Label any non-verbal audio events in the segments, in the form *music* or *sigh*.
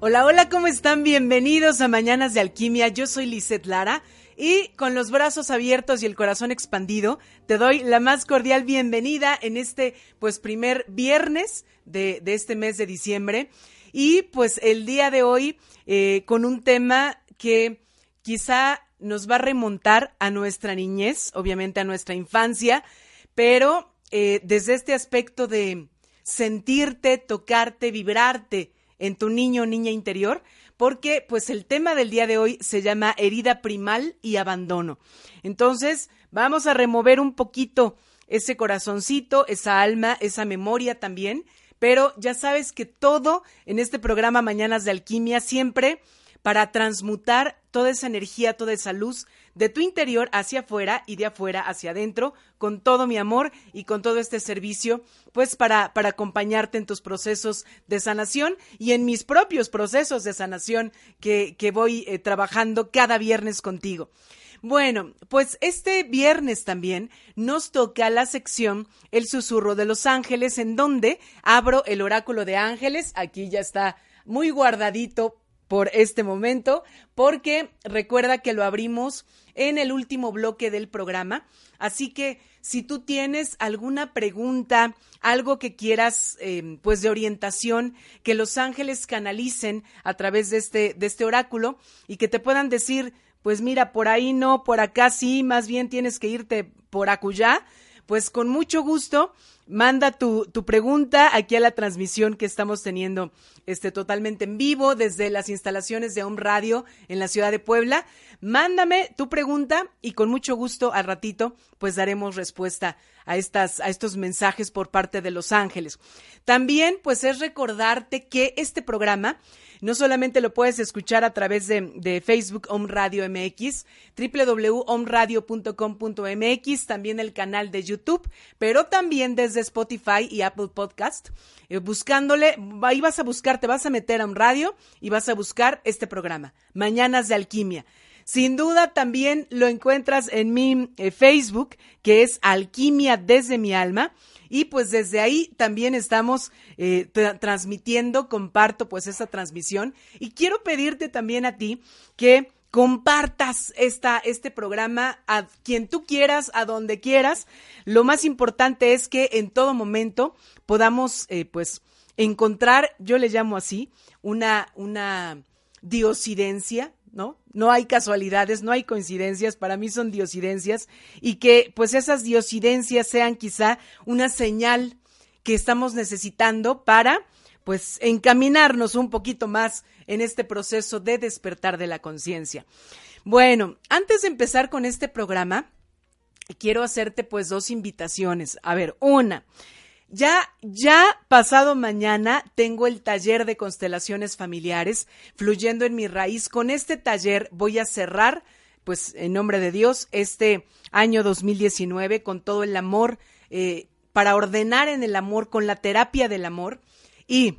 Hola, hola, ¿cómo están? Bienvenidos a Mañanas de Alquimia. Yo soy Lisette Lara y con los brazos abiertos y el corazón expandido, te doy la más cordial bienvenida en este, pues, primer viernes de, de este mes de diciembre. Y pues el día de hoy eh, con un tema que quizá nos va a remontar a nuestra niñez, obviamente a nuestra infancia, pero eh, desde este aspecto de sentirte, tocarte, vibrarte, en tu niño o niña interior, porque pues el tema del día de hoy se llama herida primal y abandono. Entonces, vamos a remover un poquito ese corazoncito, esa alma, esa memoria también, pero ya sabes que todo en este programa Mañanas de Alquimia siempre para transmutar toda esa energía, toda esa luz de tu interior hacia afuera y de afuera hacia adentro, con todo mi amor y con todo este servicio, pues para, para acompañarte en tus procesos de sanación y en mis propios procesos de sanación que, que voy eh, trabajando cada viernes contigo. Bueno, pues este viernes también nos toca la sección El susurro de los ángeles, en donde abro el oráculo de ángeles. Aquí ya está muy guardadito por este momento, porque recuerda que lo abrimos en el último bloque del programa. Así que si tú tienes alguna pregunta, algo que quieras, eh, pues de orientación, que los ángeles canalicen a través de este, de este oráculo y que te puedan decir, pues mira, por ahí no, por acá sí, más bien tienes que irte por acullá, pues con mucho gusto manda tu, tu, pregunta aquí a la transmisión que estamos teniendo este, totalmente en vivo desde las instalaciones de Home Radio en la ciudad de Puebla. Mándame tu pregunta y con mucho gusto al ratito pues daremos respuesta a, estas, a estos mensajes por parte de Los Ángeles. También pues es recordarte que este programa no solamente lo puedes escuchar a través de, Facebook Home Radio MX, www.omradio.com.mx, también el canal de YouTube, pero también desde Spotify y Apple Podcast. Eh, buscándole, ahí vas a buscar, te vas a meter a un radio y vas a buscar este programa, Mañanas de Alquimia. Sin duda también lo encuentras en mi eh, Facebook, que es Alquimia desde mi alma. Y pues desde ahí también estamos eh, transmitiendo, comparto pues esa transmisión. Y quiero pedirte también a ti que compartas esta, este programa a quien tú quieras, a donde quieras. Lo más importante es que en todo momento podamos, eh, pues, encontrar, yo le llamo así, una, una diosidencia, ¿no? No hay casualidades, no hay coincidencias, para mí son diosidencias y que pues esas diosidencias sean quizá una señal que estamos necesitando para pues encaminarnos un poquito más en este proceso de despertar de la conciencia. Bueno, antes de empezar con este programa, quiero hacerte pues dos invitaciones. A ver, una, ya, ya pasado mañana tengo el taller de constelaciones familiares fluyendo en mi raíz. Con este taller voy a cerrar, pues en nombre de Dios, este año 2019 con todo el amor, eh, para ordenar en el amor, con la terapia del amor. Y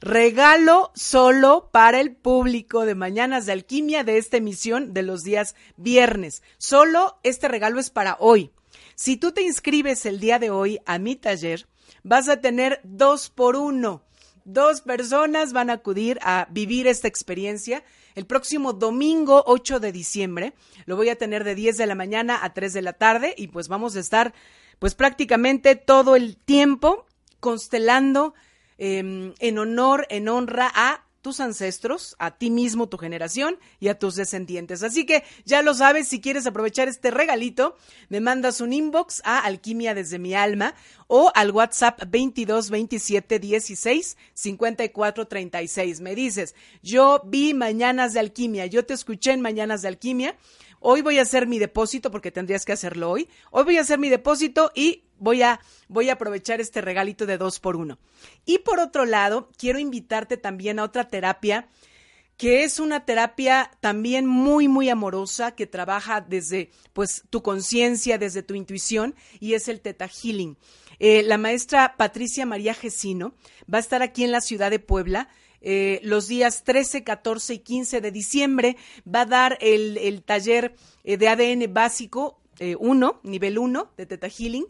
regalo solo para el público de Mañanas de Alquimia de esta emisión de los días viernes. Solo este regalo es para hoy. Si tú te inscribes el día de hoy a mi taller, vas a tener dos por uno. Dos personas van a acudir a vivir esta experiencia el próximo domingo 8 de diciembre. Lo voy a tener de 10 de la mañana a 3 de la tarde y pues vamos a estar pues prácticamente todo el tiempo constelando em, en honor, en honra a tus ancestros, a ti mismo, tu generación y a tus descendientes. Así que ya lo sabes, si quieres aprovechar este regalito, me mandas un inbox a Alquimia desde mi alma o al WhatsApp 22 27 16 54 36. Me dices, yo vi Mañanas de Alquimia, yo te escuché en Mañanas de Alquimia hoy voy a hacer mi depósito porque tendrías que hacerlo hoy. Hoy voy a hacer mi depósito y voy a, voy a aprovechar este regalito de dos por uno. Y por otro lado, quiero invitarte también a otra terapia que es una terapia también muy, muy amorosa, que trabaja desde pues tu conciencia, desde tu intuición, y es el Teta Healing. Eh, la maestra Patricia María Gesino va a estar aquí en la ciudad de Puebla eh, los días 13, 14 y 15 de diciembre va a dar el, taller eh, de ADN básico 1, eh, nivel 1 de Teta Healing.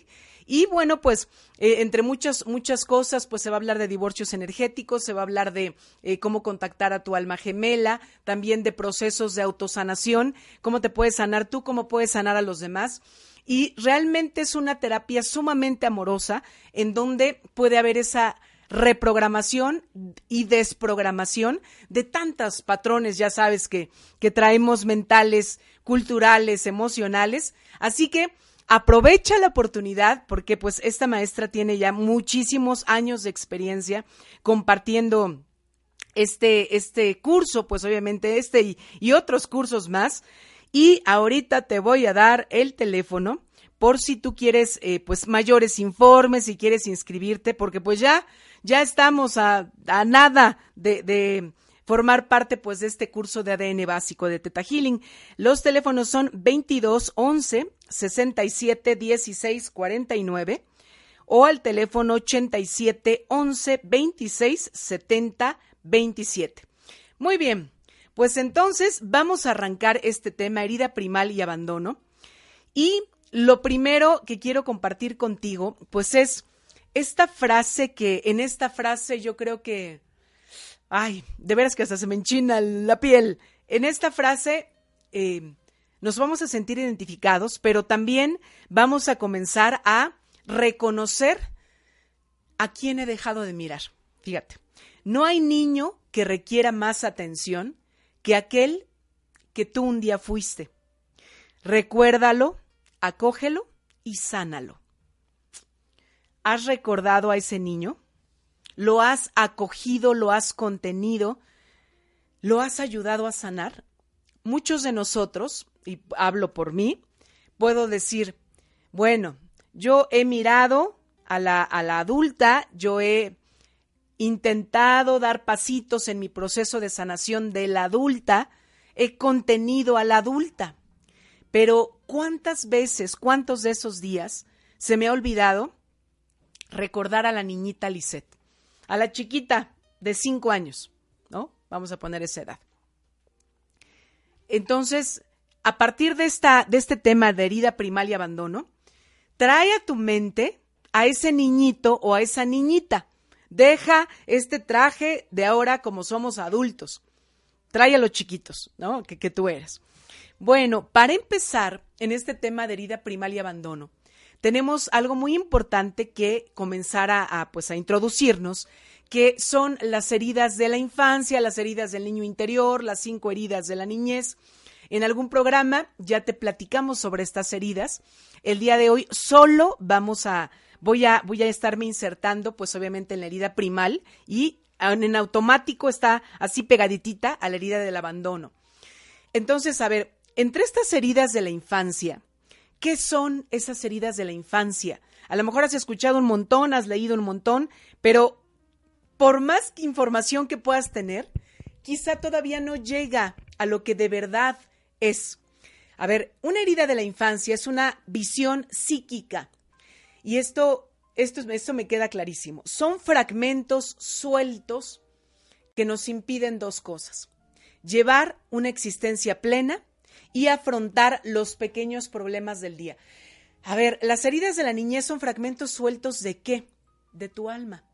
Y bueno, pues entre muchas, muchas cosas, pues se va a hablar de divorcios energéticos, se va a hablar de cómo contactar a tu alma gemela, también de procesos de autosanación, cómo te puedes sanar tú, cómo puedes sanar a los demás. Y realmente es una terapia sumamente amorosa en donde puede haber esa reprogramación y desprogramación de tantos patrones, ya sabes, que, que traemos mentales, culturales, emocionales. Así que aprovecha la oportunidad porque pues esta maestra tiene ya muchísimos años de experiencia compartiendo este, este curso, pues obviamente este y, y otros cursos más. Y ahorita te voy a dar el teléfono por si tú quieres eh, pues mayores informes, si quieres inscribirte, porque pues ya, ya estamos a, nada de, de, formar parte pues de este curso de ADN básico de Teta Healing. Los teléfonos son 22 11 67 16 49 o al teléfono 87 11 26 70 27. Muy bien, pues entonces vamos a arrancar este tema herida primal y abandono y lo primero que quiero compartir contigo, pues es esta frase que en esta frase yo creo que, ay, de veras que hasta se me enchina la piel. En esta frase eh, nos vamos a sentir identificados, pero también vamos a comenzar a reconocer a quién he dejado de mirar. Fíjate, no hay niño que requiera más atención que aquel que tú un día fuiste. Recuérdalo, acógelo y sánalo. ¿Has recordado a ese niño? ¿Lo has acogido, lo has contenido? ¿Lo has ayudado a sanar? Muchos de nosotros, y hablo por mí, puedo decir, bueno, yo he mirado a la, a la adulta, yo he intentado dar pasitos en mi proceso de sanación de la adulta, he contenido a la adulta, pero ¿cuántas veces, cuántos de esos días se me ha olvidado recordar a la niñita Lisette, a la chiquita de cinco años, ¿no? Vamos a poner esa edad. Entonces, a partir de, esta, de este tema de herida primal y abandono, trae a tu mente a ese niñito o a esa niñita. Deja este traje de ahora como somos adultos. Trae a los chiquitos, ¿no? Que, que tú eres. Bueno, para empezar, en este tema de herida primal y abandono, tenemos algo muy importante que comenzar a, pues, a introducirnos, que son las heridas de la infancia, las heridas del niño interior, las cinco heridas de la niñez. En algún programa ya te platicamos sobre estas heridas. El día de hoy solo vamos a, voy a, voy a estarme insertando, pues obviamente en la herida primal y en automático está así pegaditita a la herida del abandono. Entonces, a ver, entre estas heridas de la infancia, ¿qué son esas heridas de la infancia? A lo mejor has escuchado un montón, has leído un montón, pero por más información que puedas tener, quizá todavía no llega a lo que de verdad es. A ver, una herida de la infancia es una visión psíquica. Y esto, esto, esto me queda clarísimo. Son fragmentos sueltos que nos impiden dos cosas. Llevar una existencia plena y afrontar los pequeños problemas del día. A ver, las heridas de la niñez son fragmentos sueltos de qué? De tu alma.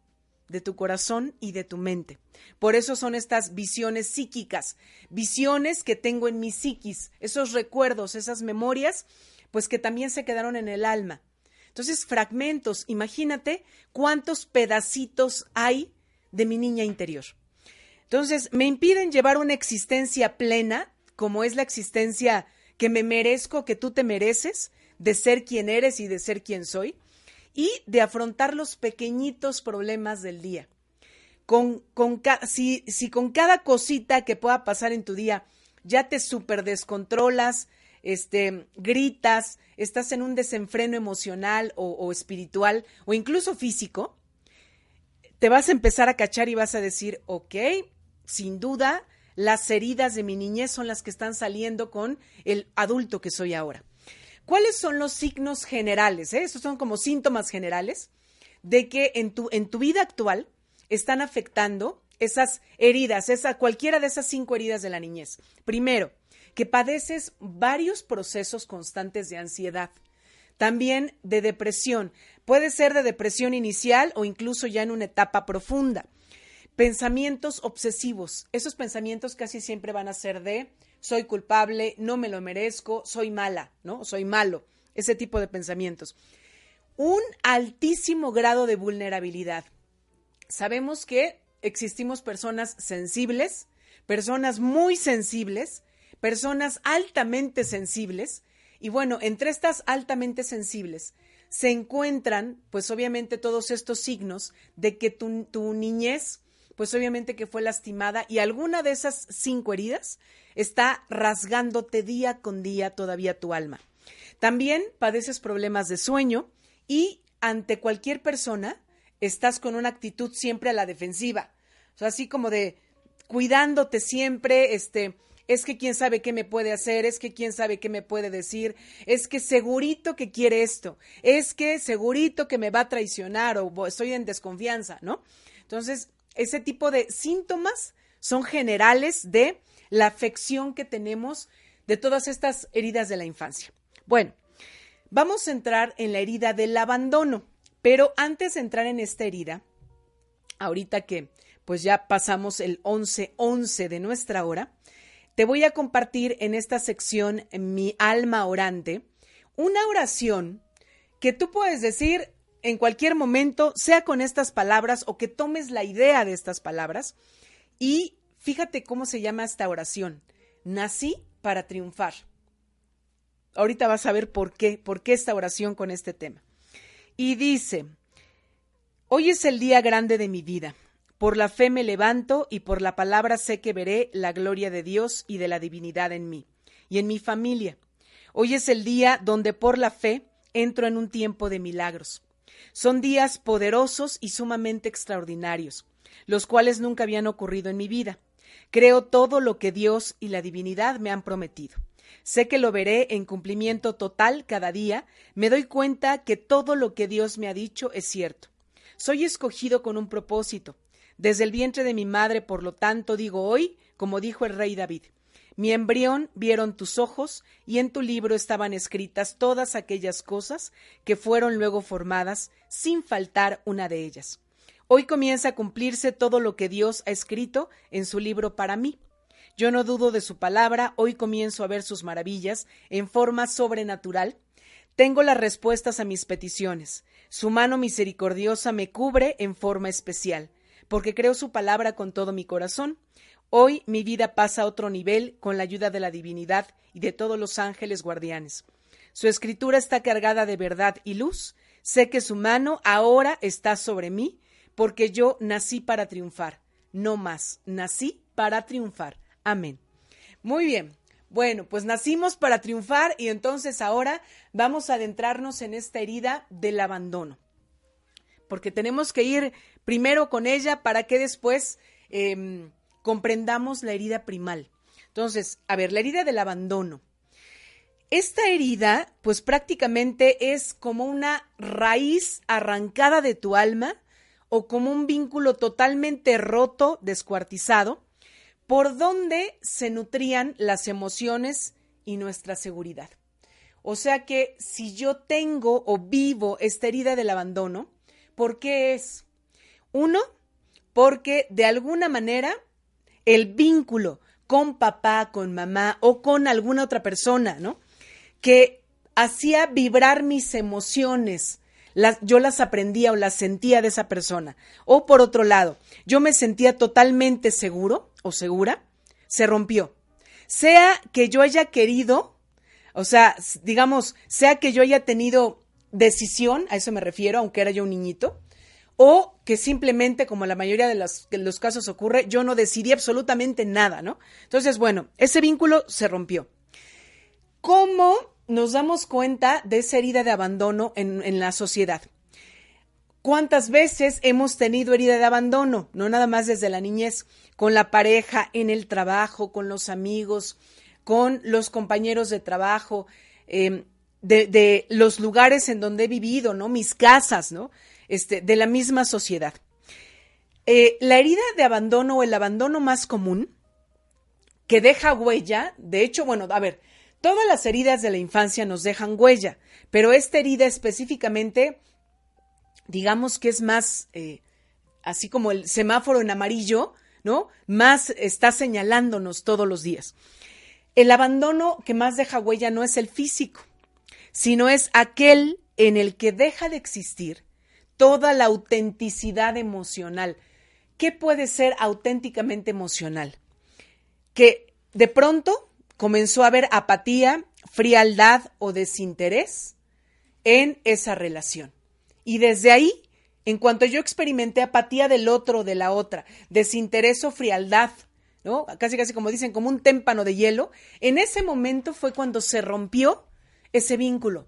de tu corazón y de tu mente. Por eso son estas visiones psíquicas, visiones que tengo en mi psiquis, esos recuerdos, esas memorias, pues que también se quedaron en el alma. Entonces, fragmentos, imagínate cuántos pedacitos hay de mi niña interior. Entonces, me impiden llevar una existencia plena, como es la existencia que me merezco, que tú te mereces, de ser quien eres y de ser quien soy y de afrontar los pequeñitos problemas del día. Con, con si, si, con cada cosita que pueda pasar en tu día ya te super descontrolas, este, gritas, estás en un desenfreno emocional o, o espiritual o incluso físico, te vas a empezar a cachar y vas a decir, ok, sin duda, las heridas de mi niñez son las que están saliendo con el adulto que soy ahora. ¿Cuáles son los signos generales? Eh? Estos son como síntomas generales de que en tu, en tu vida actual están afectando esas heridas, esa, cualquiera de esas cinco heridas de la niñez. Primero, que padeces varios procesos constantes de ansiedad. También de depresión. Puede ser de depresión inicial o incluso ya en una etapa profunda. Pensamientos obsesivos. Esos pensamientos casi siempre van a ser de soy culpable, no me lo merezco, soy mala, ¿no? Soy malo, ese tipo de pensamientos. Un altísimo grado de vulnerabilidad. Sabemos que existimos personas sensibles, personas muy sensibles, personas altamente sensibles, y bueno, entre estas altamente sensibles se encuentran, pues obviamente, todos estos signos de que tu, tu niñez, pues obviamente que fue lastimada y alguna de esas cinco heridas está rasgándote día con día todavía tu alma. También padeces problemas de sueño y ante cualquier persona estás con una actitud siempre a la defensiva. O sea, así como de cuidándote siempre, este, es que quién sabe qué me puede hacer, es que quién sabe qué me puede decir, es que segurito que quiere esto, es que segurito que me va a traicionar o estoy en desconfianza, ¿no? Entonces, ese tipo de síntomas son generales de la afección que tenemos de todas estas heridas de la infancia. Bueno, vamos a entrar en la herida del abandono, pero antes de entrar en esta herida, ahorita que pues ya pasamos el 11-11 de nuestra hora, te voy a compartir en esta sección Mi alma orante una oración que tú puedes decir en cualquier momento, sea con estas palabras o que tomes la idea de estas palabras y Fíjate cómo se llama esta oración. Nací para triunfar. Ahorita vas a ver por qué, por qué esta oración con este tema. Y dice, hoy es el día grande de mi vida. Por la fe me levanto y por la palabra sé que veré la gloria de Dios y de la divinidad en mí y en mi familia. Hoy es el día donde por la fe entro en un tiempo de milagros. Son días poderosos y sumamente extraordinarios, los cuales nunca habían ocurrido en mi vida. Creo todo lo que Dios y la divinidad me han prometido. Sé que lo veré en cumplimiento total cada día. Me doy cuenta que todo lo que Dios me ha dicho es cierto. Soy escogido con un propósito. Desde el vientre de mi madre, por lo tanto, digo hoy, como dijo el rey David, mi embrión vieron tus ojos, y en tu libro estaban escritas todas aquellas cosas que fueron luego formadas, sin faltar una de ellas. Hoy comienza a cumplirse todo lo que Dios ha escrito en su libro para mí. Yo no dudo de su palabra, hoy comienzo a ver sus maravillas en forma sobrenatural. Tengo las respuestas a mis peticiones. Su mano misericordiosa me cubre en forma especial, porque creo su palabra con todo mi corazón. Hoy mi vida pasa a otro nivel con la ayuda de la divinidad y de todos los ángeles guardianes. Su escritura está cargada de verdad y luz. Sé que su mano ahora está sobre mí porque yo nací para triunfar, no más, nací para triunfar. Amén. Muy bien. Bueno, pues nacimos para triunfar y entonces ahora vamos a adentrarnos en esta herida del abandono. Porque tenemos que ir primero con ella para que después em, comprendamos la herida primal. Entonces, a ver, la herida del abandono. Esta herida, pues prácticamente es como una raíz arrancada de tu alma o como un vínculo totalmente roto, descuartizado, por donde se nutrían las emociones y nuestra seguridad. O sea que si yo tengo o vivo esta herida del abandono, ¿por qué es? Uno, porque de alguna manera el vínculo con papá, con mamá o con alguna otra persona, ¿no? Que hacía vibrar mis emociones. Yo las aprendía o las sentía de esa persona. O por otro lado, yo me sentía totalmente seguro o segura, se rompió. Sea que yo haya querido, o sea, digamos, sea que yo haya tenido decisión, a eso me refiero, aunque era yo un niñito, o que simplemente, como la mayoría de los, casos ocurre, yo no decidí absolutamente nada, ¿no? Entonces, bueno, ese vínculo se rompió. ¿Cómo nos damos cuenta de esa herida de abandono en, en la sociedad? ¿Cuántas veces hemos tenido herida de abandono? No nada más desde la niñez, con la pareja, en el trabajo, con los amigos, con los compañeros de trabajo, de, de, los lugares en donde he vivido, ¿no? Mis casas, ¿no? Este, de la misma sociedad. Eh, la herida de abandono o el abandono más común que deja huella, de hecho, bueno, a ver, todas las heridas de la infancia nos dejan huella, pero esta herida específicamente, digamos que es más, eh, así como el semáforo en amarillo, ¿no? Más está señalándonos todos los días. El abandono que más deja huella no es el físico, sino es aquel en el que deja de existir toda la autenticidad emocional. ¿Qué puede ser auténticamente emocional? Que de pronto comenzó a haber apatía, frialdad o desinterés en esa relación. Y desde ahí, en cuanto yo experimenté apatía del otro de la otra, desinterés o frialdad, ¿no? Casi casi como dicen, como un témpano de hielo, en ese momento fue cuando se rompió ese vínculo.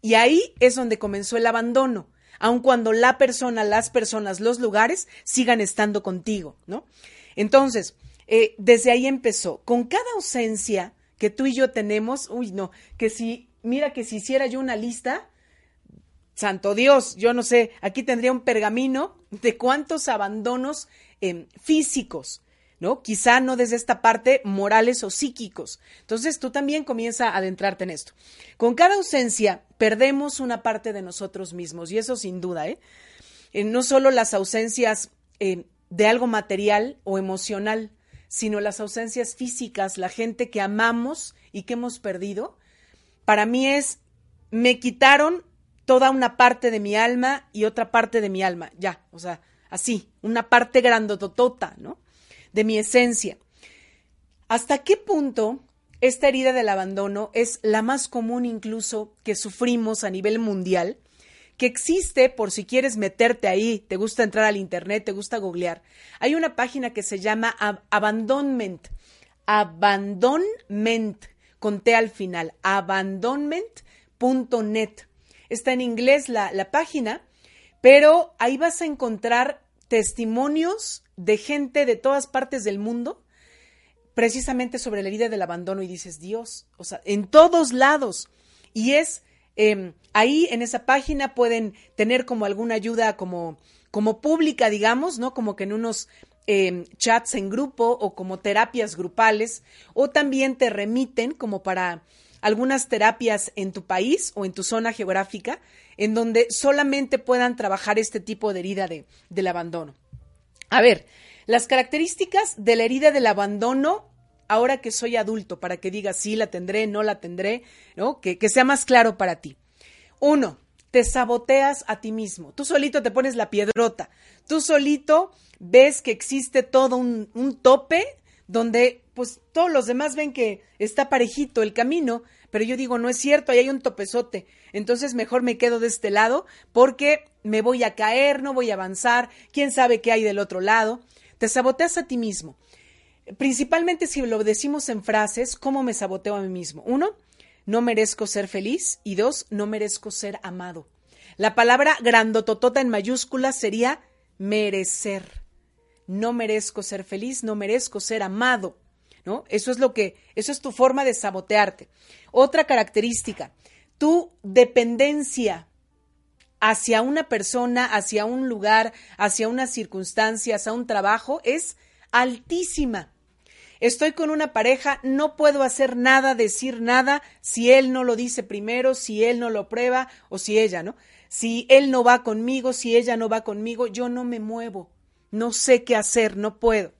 Y ahí es donde comenzó el abandono, aun cuando la persona, las personas, los lugares sigan estando contigo, ¿no? Entonces, eh, desde ahí empezó. Con cada ausencia que tú y yo tenemos, uy, no, que si, mira que si hiciera yo una lista, santo Dios, yo no sé, aquí tendría un pergamino de cuántos abandonos eh, físicos, Quizá no desde esta parte morales o psíquicos. Entonces tú también comienza a adentrarte en esto. Con cada ausencia perdemos una parte de nosotros mismos y eso sin duda, ¿eh? eh no solo las ausencias eh, de algo material o emocional, sino las ausencias físicas, la gente que amamos y que hemos perdido. Para mí es, me quitaron toda una parte de mi alma y otra parte de mi alma, ya, o sea, así, una parte grandototota, ¿no? De mi esencia. ¿Hasta qué punto esta herida del abandono es la más común incluso que sufrimos a nivel mundial? que existe por si quieres meterte ahí, te gusta entrar al internet, te gusta googlear. Hay una página que se llama Abandonment. Abandonment, con T al final. Abandonment.net. Está en inglés la, la página, pero ahí vas a encontrar testimonios de gente de todas partes del mundo precisamente sobre la herida del abandono y dices, Dios, o sea, en todos lados. Y es eh, ahí en esa página pueden tener como alguna ayuda como, como pública, digamos, ¿no? Como que en unos eh, chats en grupo o como terapias grupales, o también te remiten como para algunas terapias en tu país o en tu zona geográfica, en donde solamente puedan trabajar este tipo de herida de, del abandono. A ver, las características de la herida del abandono ahora que soy adulto, para que digas sí, la tendré, no la tendré, ¿no? Que, que, sea más claro para ti. Uno, te saboteas a ti mismo. Tú solito te pones la piedrota. Tú solito ves que existe todo un, un tope donde pues todos los demás ven que está parejito el camino, pero yo digo, no es cierto, ahí hay un topezote. Entonces mejor me quedo de este lado porque me voy a caer, no voy a avanzar, quién sabe qué hay del otro lado. Te saboteas a ti mismo. Principalmente si lo decimos en frases, ¿cómo me saboteo a mí mismo? Uno, no merezco ser feliz y dos, no merezco ser amado. La palabra grandototota en mayúsculas sería merecer. No merezco ser feliz, no merezco ser amado. ¿No? Eso es lo que, eso es tu forma de sabotearte. Otra característica, tu dependencia hacia una persona, hacia un lugar, hacia unas circunstancias, hacia un trabajo es altísima. Estoy con una pareja, no puedo hacer nada, decir nada si él no lo dice primero, si él no lo prueba o si ella, ¿no? Si él no va conmigo, si ella no va conmigo, yo no me muevo. no sé qué hacer, no puedo.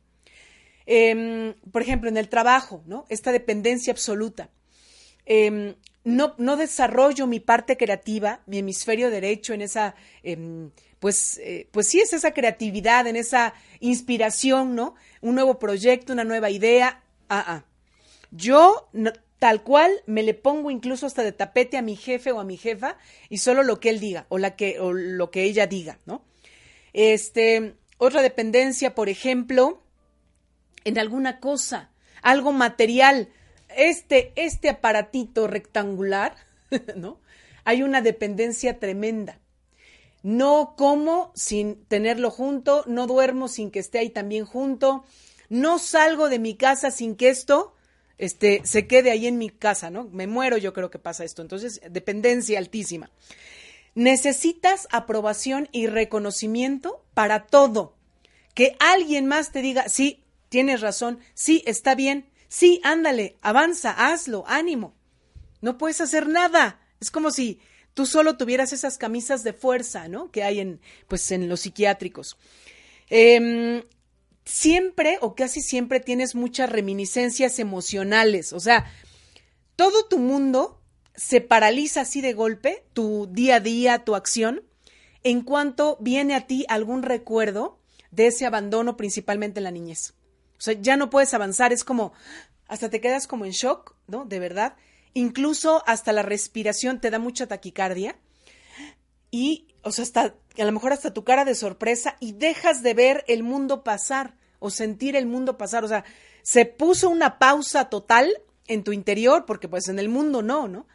Em, por ejemplo, en el trabajo, ¿no? Esta dependencia absoluta. Em, no, desarrollo mi parte creativa, mi hemisferio derecho en esa, em, pues, eh, pues sí, es esa creatividad, en esa inspiración, ¿no? Un nuevo proyecto, una nueva idea. Ah, ah. Yo, tal cual, me le pongo incluso hasta de tapete a mi jefe o a mi jefa y solo lo que él diga o, la que, o lo que ella diga, ¿no? Este, otra dependencia, por ejemplo, en alguna cosa, algo material. Este, este aparatito rectangular, *laughs* ¿no? Hay una dependencia tremenda. No como sin tenerlo junto, no duermo sin que esté ahí también junto, no salgo de mi casa sin que esto este, se quede ahí en mi casa, ¿no? Me muero, yo creo que pasa esto. Entonces, dependencia altísima. Necesitas aprobación y reconocimiento para todo. Que alguien más te diga, sí, tienes razón, sí, está bien, sí, ándale, avanza, hazlo, ánimo. No puedes hacer nada. Es como si tú solo tuvieras esas camisas de fuerza, ¿no? Que hay en, pues, en los psiquiátricos. Em, siempre o casi siempre tienes muchas reminiscencias emocionales. O sea, todo tu mundo se paraliza así de golpe, tu día a día, tu acción, en cuanto viene a ti algún recuerdo de ese abandono, principalmente en la niñez. O sea, ya no puedes avanzar, es como, hasta te quedas como en shock, ¿no? De verdad. Incluso hasta la respiración te da mucha taquicardia. Y, o sea, hasta, a lo mejor hasta tu cara de sorpresa y dejas de ver el mundo pasar o sentir el mundo pasar. O sea, se puso una pausa total en tu interior, porque pues en el mundo no, ¿no?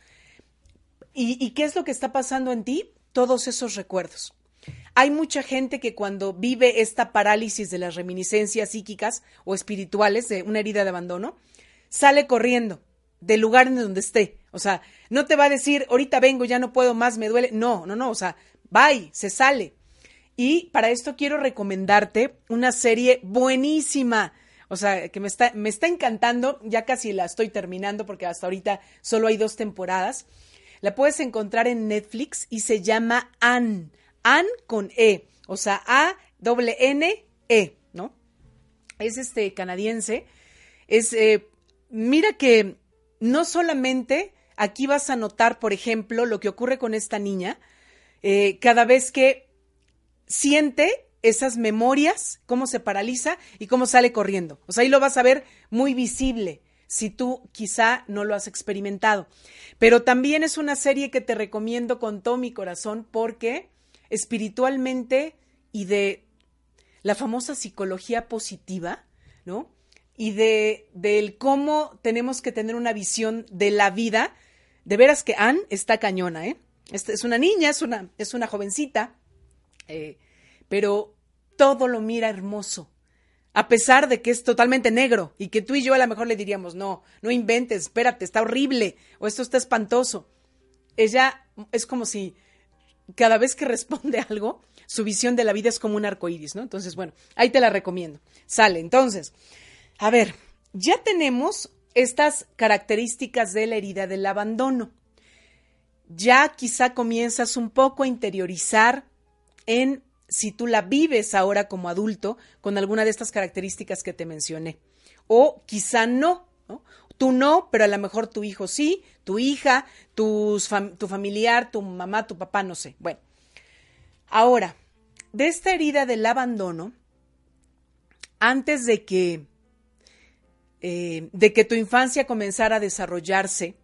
¿Y, y qué es lo que está pasando en ti? Todos esos recuerdos. Hay mucha gente que cuando vive esta parálisis de las reminiscencias psíquicas o espirituales de una herida de abandono, sale corriendo del lugar en donde esté. O sea, no te va a decir, ahorita vengo, ya no puedo más, me duele. No, no, no. O sea, bye, se sale. Y para esto quiero recomendarte una serie buenísima. O sea, que me está, me está encantando. Ya casi la estoy terminando porque hasta ahorita solo hay dos temporadas. La puedes encontrar en Netflix y se llama Anne. An con E, o sea, A doble N E, ¿no? Es este canadiense. Es, eh, mira que no solamente aquí vas a notar, por ejemplo, lo que ocurre con esta niña, eh, cada vez que siente esas memorias, cómo se paraliza y cómo sale corriendo. O sea, ahí lo vas a ver muy visible si tú quizá no lo has experimentado. Pero también es una serie que te recomiendo con todo mi corazón porque espiritualmente y de la famosa psicología positiva, ¿no? Y de del cómo tenemos que tener una visión de la vida. De veras que Anne está cañona, ¿eh? es una niña, es una, es una jovencita, eh, pero todo lo mira hermoso, a pesar de que es totalmente negro y que tú y yo a lo mejor le diríamos, no, no inventes, espérate, está horrible o esto está espantoso. Ella es como si cada vez que *laughs* responde algo, su visión de la vida es como un arco iris, ¿no? Entonces, bueno, ahí te la recomiendo. Sale. Entonces, a ver, ya tenemos estas características de la herida del abandono. Ya quizá comienzas un poco a interiorizar en si tú la vives ahora como adulto con alguna de estas características que te mencioné. O quizá no, ¿no? Tú no, pero a lo mejor tu hijo sí, tu hija, tu familiar, tu mamá, tu papá, no sé. Bueno, ahora, de esta herida del abandono, antes de que, eh, de que tu infancia comenzara a desarrollarse,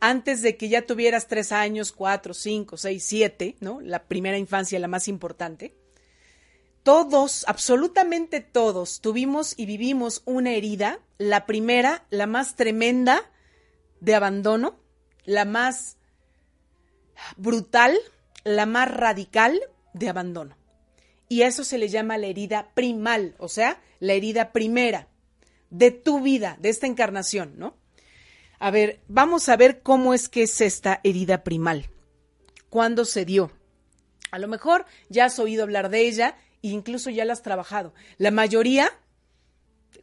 antes de que ya tuvieras tres años, cuatro, cinco, seis, siete, ¿no? La primera infancia, la más importante todos, absolutamente todos, tuvimos y vivimos una herida, la primera, la más tremenda de abandono, la más brutal, la más radical de abandono. Y eso se le llama la herida primal, o sea, la herida primera de tu vida, de esta encarnación, ¿no? A ver, vamos a ver cómo es que es esta herida primal. ¿Cuándo se dio? A lo mejor ya has oído hablar de ella incluso ya la has trabajado. La mayoría,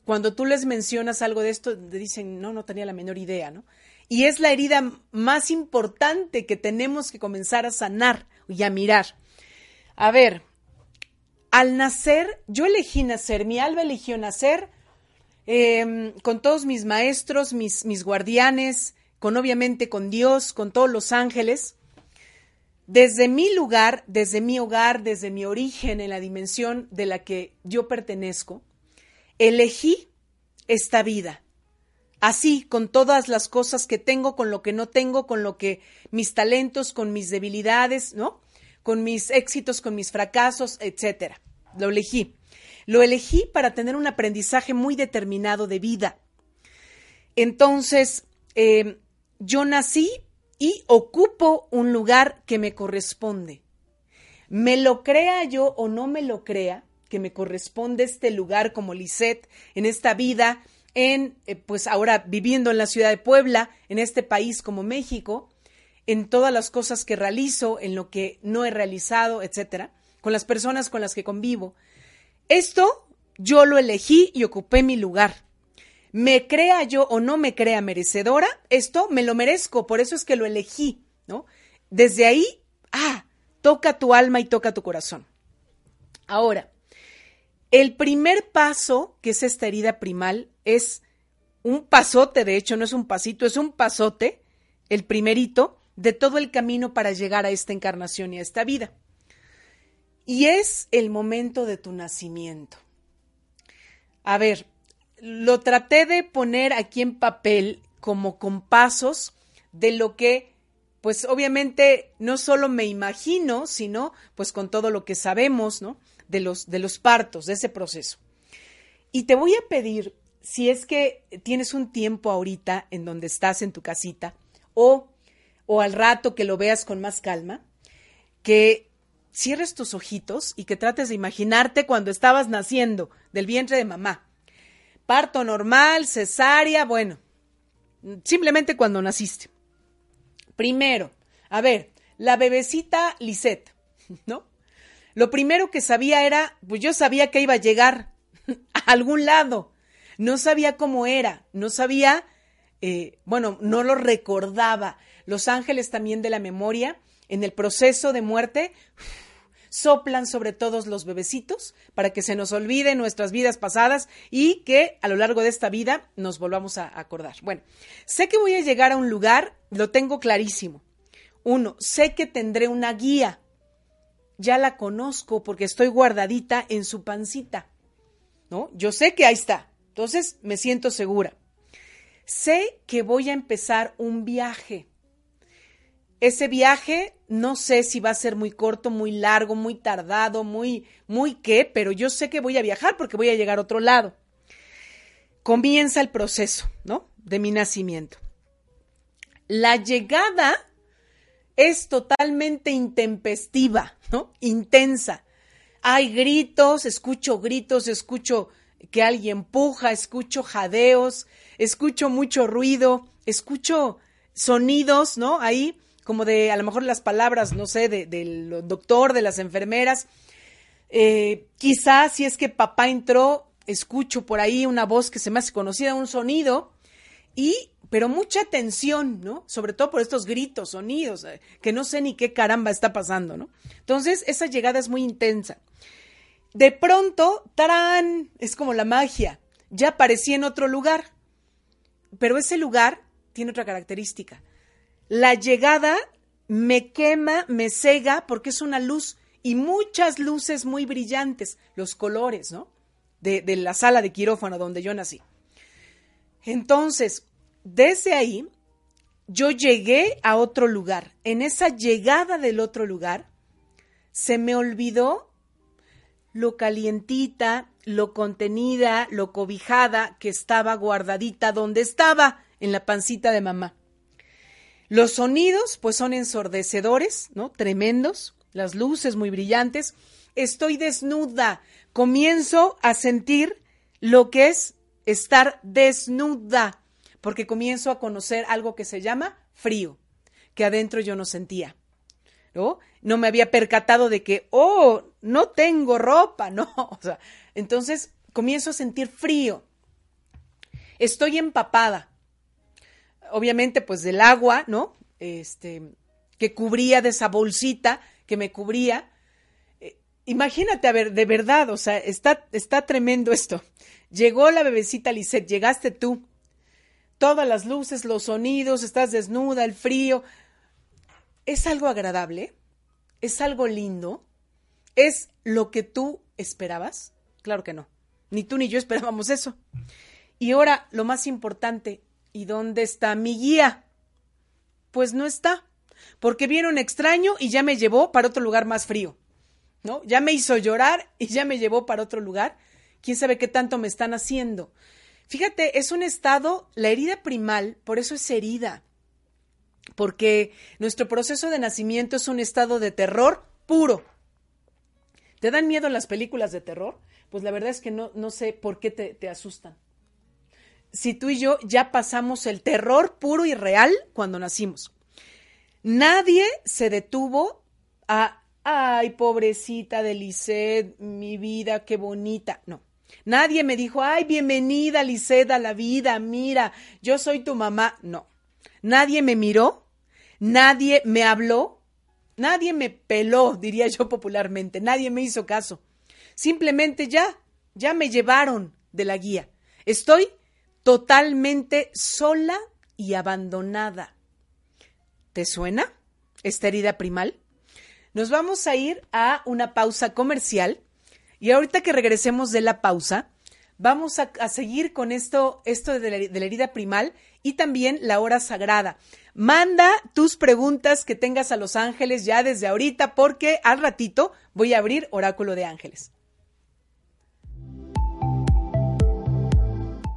cuando tú les mencionas algo de esto, dicen, no, no tenía la menor idea, ¿no? Y es la herida más importante que tenemos que comenzar a sanar y a mirar. A ver, al nacer, yo elegí nacer, mi alma eligió nacer em, con todos mis maestros, mis, mis guardianes, con obviamente con Dios, con todos los ángeles. Desde mi lugar, desde mi hogar, desde mi origen en la dimensión de la que yo pertenezco, elegí esta vida. Así, con todas las cosas que tengo, con lo que no tengo, con lo que mis talentos, con mis debilidades, ¿no? Con mis éxitos, con mis fracasos, etcétera. Lo elegí. Lo elegí para tener un aprendizaje muy determinado de vida. Entonces, eh, yo nací y ocupo un lugar que me corresponde. Me lo crea yo o no me lo crea, que me corresponde este lugar como Lisette en esta vida, en, eh, pues ahora viviendo en la ciudad de Puebla, en este país como México, en todas las cosas que realizo, en lo que no he realizado, etcétera, con las personas con las que convivo. Esto yo lo elegí y ocupé mi lugar. Me crea yo o no me crea merecedora, esto me lo merezco, por eso es que lo elegí, ¿no? Desde ahí, ah, toca tu alma y toca tu corazón. Ahora, el primer paso, que es esta herida primal, es un pasote, de hecho no es un pasito, es un pasote, el primerito, de todo el camino para llegar a esta encarnación y a esta vida. Y es el momento de tu nacimiento. A ver, lo traté de poner aquí en papel como con pasos de lo que, pues obviamente no solo me imagino, sino pues con todo lo que sabemos, ¿no? De los, de los partos, de ese proceso. Y te voy a pedir, si es que tienes un tiempo ahorita en donde estás en tu casita, o, o al rato que lo veas con más calma, que cierres tus ojitos y que trates de imaginarte cuando estabas naciendo del vientre de mamá parto normal, cesárea, bueno, simplemente cuando naciste. Primero, a ver, la bebecita Lisette, *laughs* ¿no? Lo primero que sabía era, pues yo sabía que iba a llegar *laughs* a algún lado. No sabía cómo era, no sabía, eh, bueno, no lo recordaba. Los ángeles también de la memoria, en el proceso de muerte, soplan sobre todos los bebecitos para que se nos olviden nuestras vidas pasadas y que a lo largo de esta vida nos volvamos a acordar. Bueno, sé que voy a llegar a un lugar, lo tengo clarísimo. Uno, sé que tendré una guía. Ya la conozco porque estoy guardadita en su pancita. ¿No? Yo sé que ahí está. Entonces me siento segura. Sé que voy a empezar un viaje. Ese viaje no sé si va a ser muy corto, muy largo, muy tardado, muy, muy qué, pero yo sé que voy a viajar porque voy a llegar a otro lado. Comienza el proceso, ¿no? De mi nacimiento. La llegada es totalmente intempestiva, ¿no? Intensa. Hay gritos, escucho gritos, escucho que alguien puja, escucho jadeos, escucho mucho ruido, escucho sonidos, ¿no? Ahí como de a lo mejor las palabras, no sé, del doctor, de las enfermeras. Eh, quizás si es que papá entró, escucho por ahí una voz que se me hace conocida, un sonido, y, pero mucha atención, ¿no? Sobre todo por estos gritos, sonidos, eh, que no sé ni qué caramba está pasando, ¿no? Entonces, esa llegada es muy intensa. De pronto, ¡tarán! Es como la magia. Ya aparecí en otro lugar. Pero ese lugar tiene otra característica la llegada me quema, me cega, porque es una luz y muchas luces muy brillantes, los colores, ¿no? De, la sala de quirófano donde yo nací. Entonces, desde ahí, yo llegué a otro lugar. En esa llegada del otro lugar, se me olvidó lo calientita, lo contenida, lo cobijada que estaba guardadita donde estaba, en la pancita de mamá. Los sonidos, pues son ensordecedores, ¿no? Tremendos, las luces muy brillantes. Estoy desnuda, comienzo a sentir lo que es estar desnuda, porque comienzo a conocer algo que se llama frío, que adentro yo no sentía. ¿No? No me había percatado de que, oh, no tengo ropa, *laughs* no. O sea, entonces comienzo a sentir frío. Estoy empapada, obviamente, pues del agua, ¿no? Este, que cubría de esa bolsita que me cubría. Eh, imagínate, a ver, de verdad, o sea, está, está tremendo esto. Llegó la bebecita Lisette, llegaste tú. Todas las luces, los sonidos, estás desnuda, el frío. ¿Es algo agradable? ¿Es algo lindo? ¿Es lo que tú esperabas? Claro que no. Ni tú ni yo esperábamos eso. Y ahora, lo más importante, ¿y dónde está mi guía? Pues no está, porque viene un extraño y ya me llevó para otro lugar más frío. ¿No? Ya me hizo llorar y ya me llevó para otro lugar. ¿Quién sabe qué tanto me están haciendo? Fíjate, es un estado, la herida primal, por eso es herida, porque nuestro proceso de nacimiento es un estado de terror puro. ¿Te dan miedo las películas de terror? Pues la verdad es que no, no sé por qué te, te asustan. Si tú y yo ya pasamos el terror puro y real cuando nacimos. Nadie se detuvo a, ay, pobrecita de Lisette, mi vida, qué bonita. No. Nadie me dijo, ay, bienvenida, Lisette, a la vida, mira, yo soy tu mamá. No. Nadie me miró, nadie me habló, nadie me peló, diría yo popularmente, nadie me hizo caso. Simplemente ya, ya me llevaron de la guía. Estoy totalmente sola y abandonada. ¿Te suena esta herida primal? Nos vamos a ir a una pausa comercial y ahorita que regresemos de la pausa, vamos a, seguir con esto, esto de la, de la herida primal y también la hora sagrada. Manda tus preguntas que tengas a los ángeles ya desde ahorita porque al ratito voy a abrir oráculo de ángeles.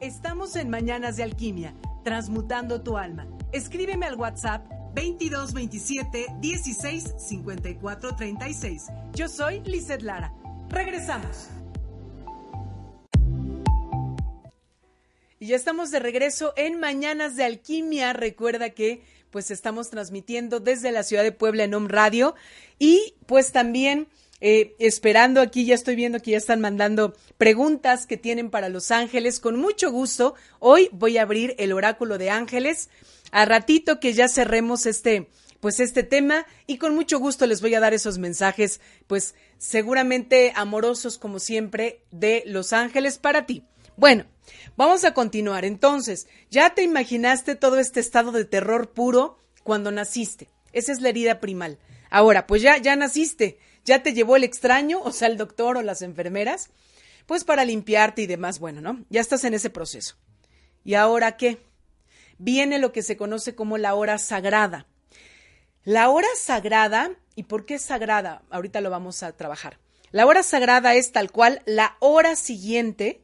Estamos en Mañanas de Alquimia, transmutando tu alma. Escríbeme al WhatsApp 2227 16 54 36. Yo soy Lizeth Lara. Regresamos. Y ya estamos de regreso en Mañanas de Alquimia. Recuerda que pues estamos transmitiendo desde la ciudad de Puebla en Home Radio y pues también eh, esperando aquí, ya estoy viendo que ya están mandando preguntas que tienen para los ángeles. Con mucho gusto, hoy voy a abrir el oráculo de ángeles. A ratito que ya cerremos este, pues este tema y con mucho gusto les voy a dar esos mensajes, pues seguramente amorosos como siempre de los ángeles para ti. Bueno, vamos a continuar. Entonces, ya te imaginaste todo este estado de terror puro cuando naciste. Esa es la herida primal. Ahora, pues ya, ya naciste ya te llevó el extraño, o sea, el doctor o las enfermeras, pues para limpiarte y demás, bueno, ¿no? Ya estás en ese proceso. ¿Y ahora qué? Viene lo que se conoce como la hora sagrada. La hora sagrada, ¿y por qué sagrada? Ahorita lo vamos a trabajar. La hora sagrada es tal cual la hora siguiente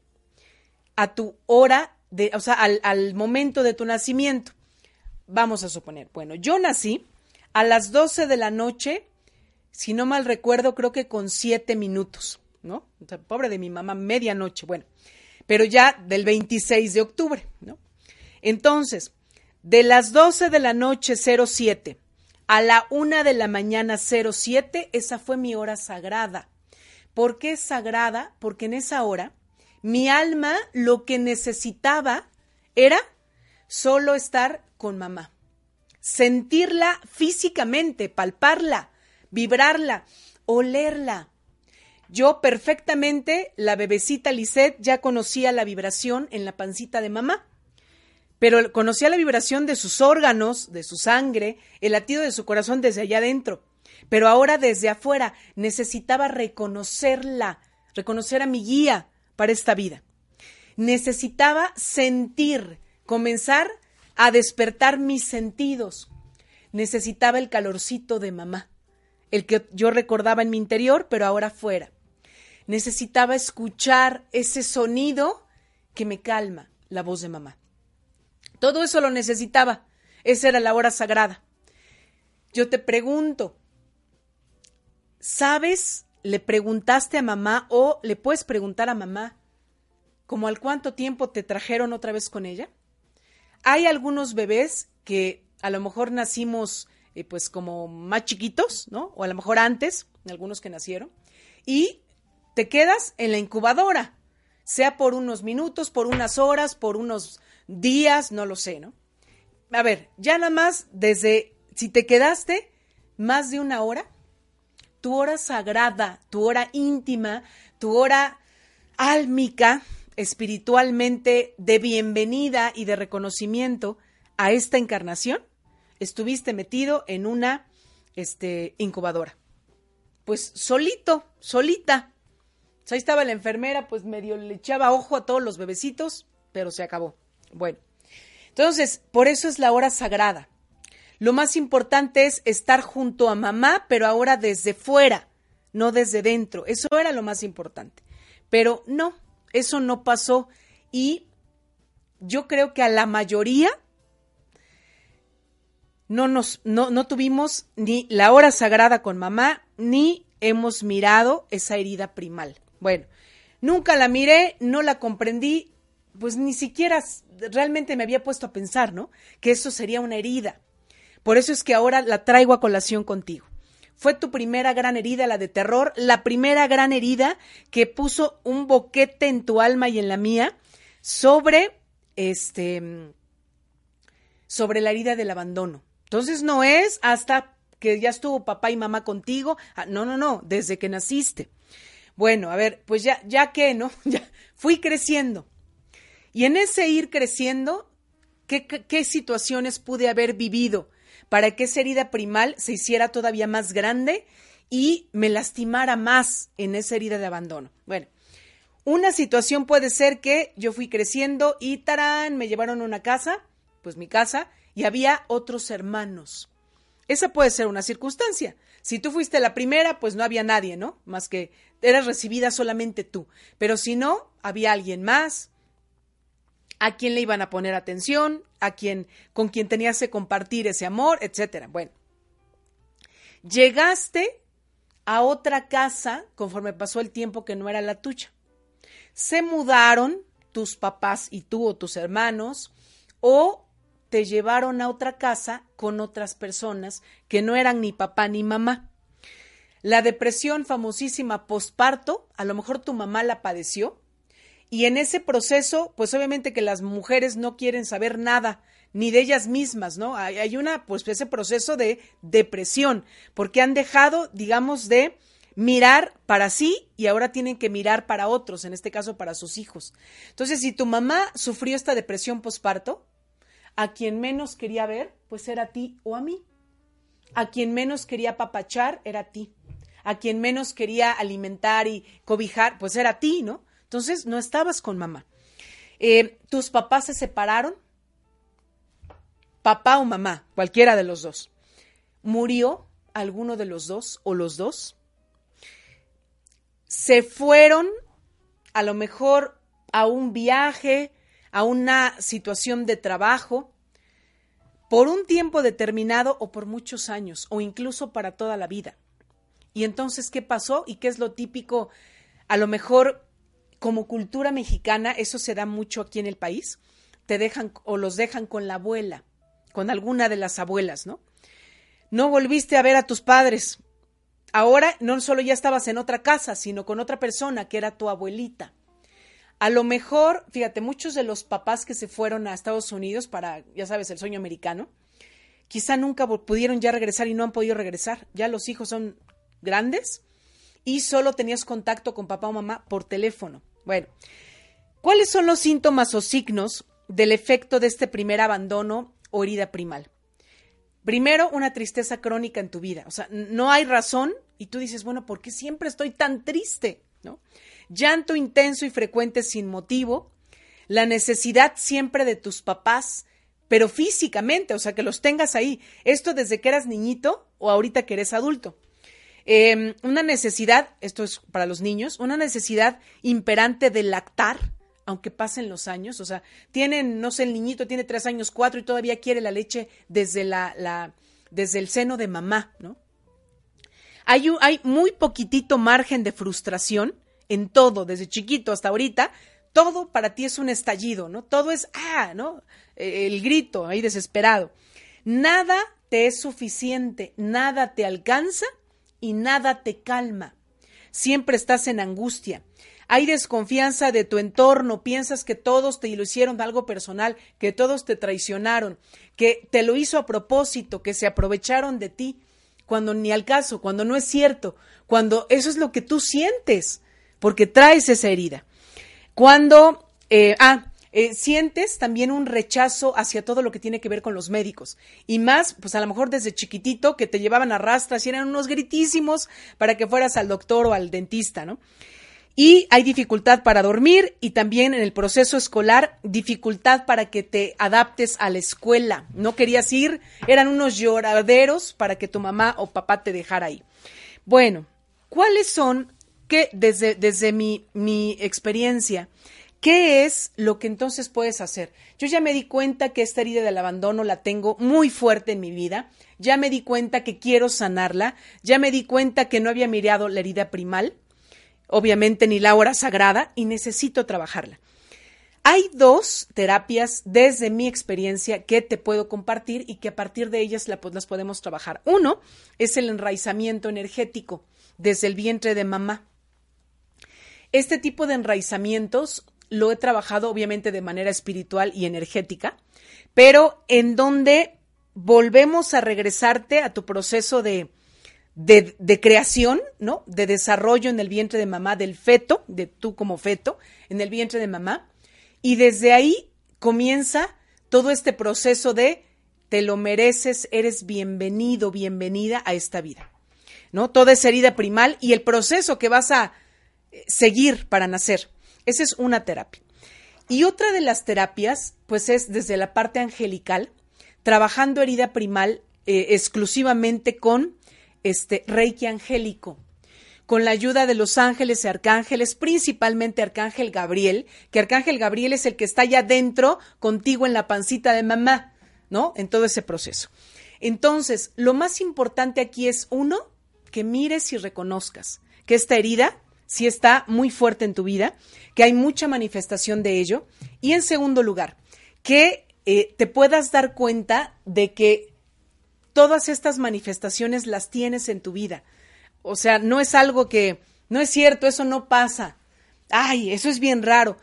a tu hora de, o sea, al, al momento de tu nacimiento. Vamos a suponer, bueno, yo nací a las 12 de la noche, si no mal recuerdo, creo que con siete minutos, ¿no? O sea, pobre de mi mamá, medianoche, bueno, pero ya del 26 de octubre, ¿no? Entonces, de las 12 de la noche 07 a la 1 de la mañana 07, esa fue mi hora sagrada. ¿Por qué sagrada? Porque en esa hora mi alma lo que necesitaba era solo estar con mamá. Sentirla físicamente, palparla, vibrarla, olerla. Yo perfectamente, la bebecita Lisette, ya conocía la vibración en la pancita de mamá, pero conocía la vibración de sus órganos, de su sangre, el latido de su corazón desde allá adentro. Pero ahora desde afuera necesitaba reconocerla, reconocer a mi guía para esta vida. Necesitaba sentir, comenzar a despertar mis sentidos. Necesitaba el calorcito de mamá, el que yo recordaba en mi interior, pero ahora fuera. Necesitaba escuchar ese sonido que me calma, la voz de mamá. Todo eso lo necesitaba. Esa era la hora sagrada. Yo te pregunto, ¿sabes? Le preguntaste a mamá o le puedes preguntar a mamá, ¿como al cuánto tiempo te trajeron otra vez con ella? Hay algunos bebés que a lo mejor nacimos eh, pues como más chiquitos, ¿no? O a lo mejor antes, algunos que nacieron, y te quedas en la incubadora, sea por unos minutos, por unas horas, por unos días, no lo sé, ¿no? A ver, ya nada más desde, si te quedaste más de una hora, tu hora sagrada, tu hora íntima, tu hora álmica, espiritualmente de bienvenida y de reconocimiento a esta encarnación, estuviste metido en una este, incubadora. Pues solito, solita. ahí estaba la enfermera, pues medio le echaba ojo a todos los bebecitos, pero se acabó. Bueno, entonces, por eso es la hora sagrada. Lo más importante es estar junto a mamá, pero ahora desde fuera, no desde dentro. Eso era lo más importante. Pero no, eso no pasó y yo creo que a la mayoría no nos no, no tuvimos ni la hora sagrada con mamá ni hemos mirado esa herida primal. Bueno, nunca la miré, no la comprendí, pues ni siquiera realmente me había puesto a pensar, ¿no? Que eso sería una herida. Por eso es que ahora la traigo a colación contigo. Fue tu primera gran herida, la de terror, la primera gran herida que puso un boquete en tu alma y en la mía sobre este sobre la herida del abandono. Entonces no es hasta que ya estuvo papá y mamá contigo, ah, no, no, no, desde que naciste. Bueno, a ver, pues ya ya que, ¿no? *laughs* Ya fui creciendo. Y en ese ir creciendo, ¿qué, qué situaciones pude haber vivido? para que esa herida primal se hiciera todavía más grande y me lastimara más en esa herida de abandono. Bueno, una situación puede ser que yo fui creciendo y tarán, me llevaron a una casa, pues mi casa, y había otros hermanos. Esa puede ser una circunstancia. Si tú fuiste la primera, pues no había nadie, ¿no? Más que eras recibida solamente tú. Pero si no, había alguien más, a quién le iban a poner atención, a quién, con quien tenías que compartir ese amor, etcétera. Bueno, llegaste a otra casa conforme pasó el tiempo que no era la tuya. Se mudaron tus papás y tú o tus hermanos o te llevaron a otra casa con otras personas que no eran ni papá ni mamá. La depresión famosísima posparto, a lo mejor tu mamá la padeció, y en ese proceso, pues obviamente que las mujeres no quieren saber nada ni de ellas mismas, ¿no? Hay, una, pues ese proceso de depresión, porque han dejado, digamos, de mirar para sí y ahora tienen que mirar para otros, en este caso para sus hijos. Entonces, si tu mamá sufrió esta depresión posparto, a quien menos quería ver, pues era a ti o a mí. A quien menos quería papachar, era a ti. A quien menos quería alimentar y cobijar, pues era a ti, ¿no? Entonces no estabas con mamá. Eh, ¿Tus papás se separaron? Papá o mamá, cualquiera de los dos. ¿Murió alguno de los dos o los dos? ¿Se fueron a lo mejor a un viaje, a una situación de trabajo por un tiempo determinado o por muchos años o incluso para toda la vida. Y entonces, ¿qué pasó? ¿Y qué es lo típico? A lo mejor como cultura mexicana, eso se da mucho aquí en el país, te dejan o los dejan con la abuela, con alguna de las abuelas, ¿no? No volviste a ver a tus padres. Ahora no solo ya estabas en otra casa, sino con otra persona que era tu abuelita. A lo mejor, fíjate, muchos de los papás que se fueron a Estados Unidos para, ya sabes, el sueño americano, quizá nunca pudieron ya regresar y no han podido regresar. Ya los hijos son grandes y solo tenías contacto con papá o mamá por teléfono. Bueno, ¿cuáles son los síntomas o signos del efecto de este primer abandono o herida primal? Primero, una tristeza crónica en tu vida. O sea, no hay razón y tú dices, bueno, ¿por qué siempre estoy tan triste? ¿No? Llanto intenso y frecuente sin motivo. La necesidad siempre de tus papás, pero físicamente, o sea, que los tengas ahí. Esto desde que eras niñito o ahorita que eres adulto. Em, una necesidad, esto es para los niños, una necesidad imperante de lactar, aunque pasen los años, o sea, tienen, no sé, el niñito tiene tres años, cuatro y todavía quiere la leche desde la, desde el seno de mamá, ¿no? Hay, hay muy poquitito margen de frustración en todo, desde chiquito hasta ahorita, todo para ti es un estallido, ¿no? Todo es, ah, ¿no? E, el grito ahí desesperado. Nada te es suficiente, nada te alcanza y nada te calma. Siempre estás en angustia. Hay desconfianza de tu entorno, piensas que todos te lo hicieron algo personal, que todos te traicionaron, que te lo hizo a propósito, que se aprovecharon de ti, cuando ni al caso, cuando no es cierto, cuando eso es lo que tú sientes, porque traes esa herida. Cuando, eh, ah, eh, sientes también un rechazo hacia todo lo que tiene que ver con los médicos. Y más, pues a lo mejor desde chiquitito que te llevaban a rastras y eran unos gritísimos para que fueras al doctor o al dentista, ¿no? Y hay dificultad para dormir y también en el proceso escolar dificultad para que te adaptes a la escuela. No querías ir, eran unos lloraderos para que tu mamá o papá te dejara ahí. Bueno, ¿cuáles son, desde, desde mi, mi experiencia, ¿Qué es lo que entonces puedes hacer? Yo ya me di cuenta que esta herida del abandono la tengo muy fuerte en mi vida, ya me di cuenta que quiero sanarla, ya me di cuenta que no había mirado la herida primal, obviamente ni la hora sagrada, y necesito trabajarla. Hay dos terapias desde mi experiencia que te puedo compartir y que a partir de ellas las podemos trabajar. Uno es el enraizamiento energético desde el vientre de mamá. Este tipo de enraizamientos lo he trabajado obviamente de manera espiritual y energética, pero en donde volvemos a regresarte a tu proceso de, de, creación, ¿no? De desarrollo en el vientre de mamá, del feto, de tú como feto, en el vientre de mamá. Y desde ahí comienza todo este proceso de te lo mereces, eres bienvenido, bienvenida a esta vida. ¿No? Toda esa herida primal y el proceso que vas a seguir para nacer. Esa es una terapia. Y otra de las terapias, pues es desde la parte angelical, trabajando herida primal eh, exclusivamente con este Reiki angélico, con la ayuda de los ángeles y arcángeles, principalmente Arcángel Gabriel, que Arcángel Gabriel es el que está allá dentro contigo en la pancita de mamá, ¿no? En todo ese proceso. Entonces, lo más importante aquí es, uno, que mires y reconozcas que esta herida si está muy fuerte en tu vida, que hay mucha manifestación de ello. Y en segundo lugar, que eh, te puedas dar cuenta de que todas estas manifestaciones las tienes en tu vida. O sea, no es algo que, no es cierto, eso no pasa. Ay, eso es bien raro.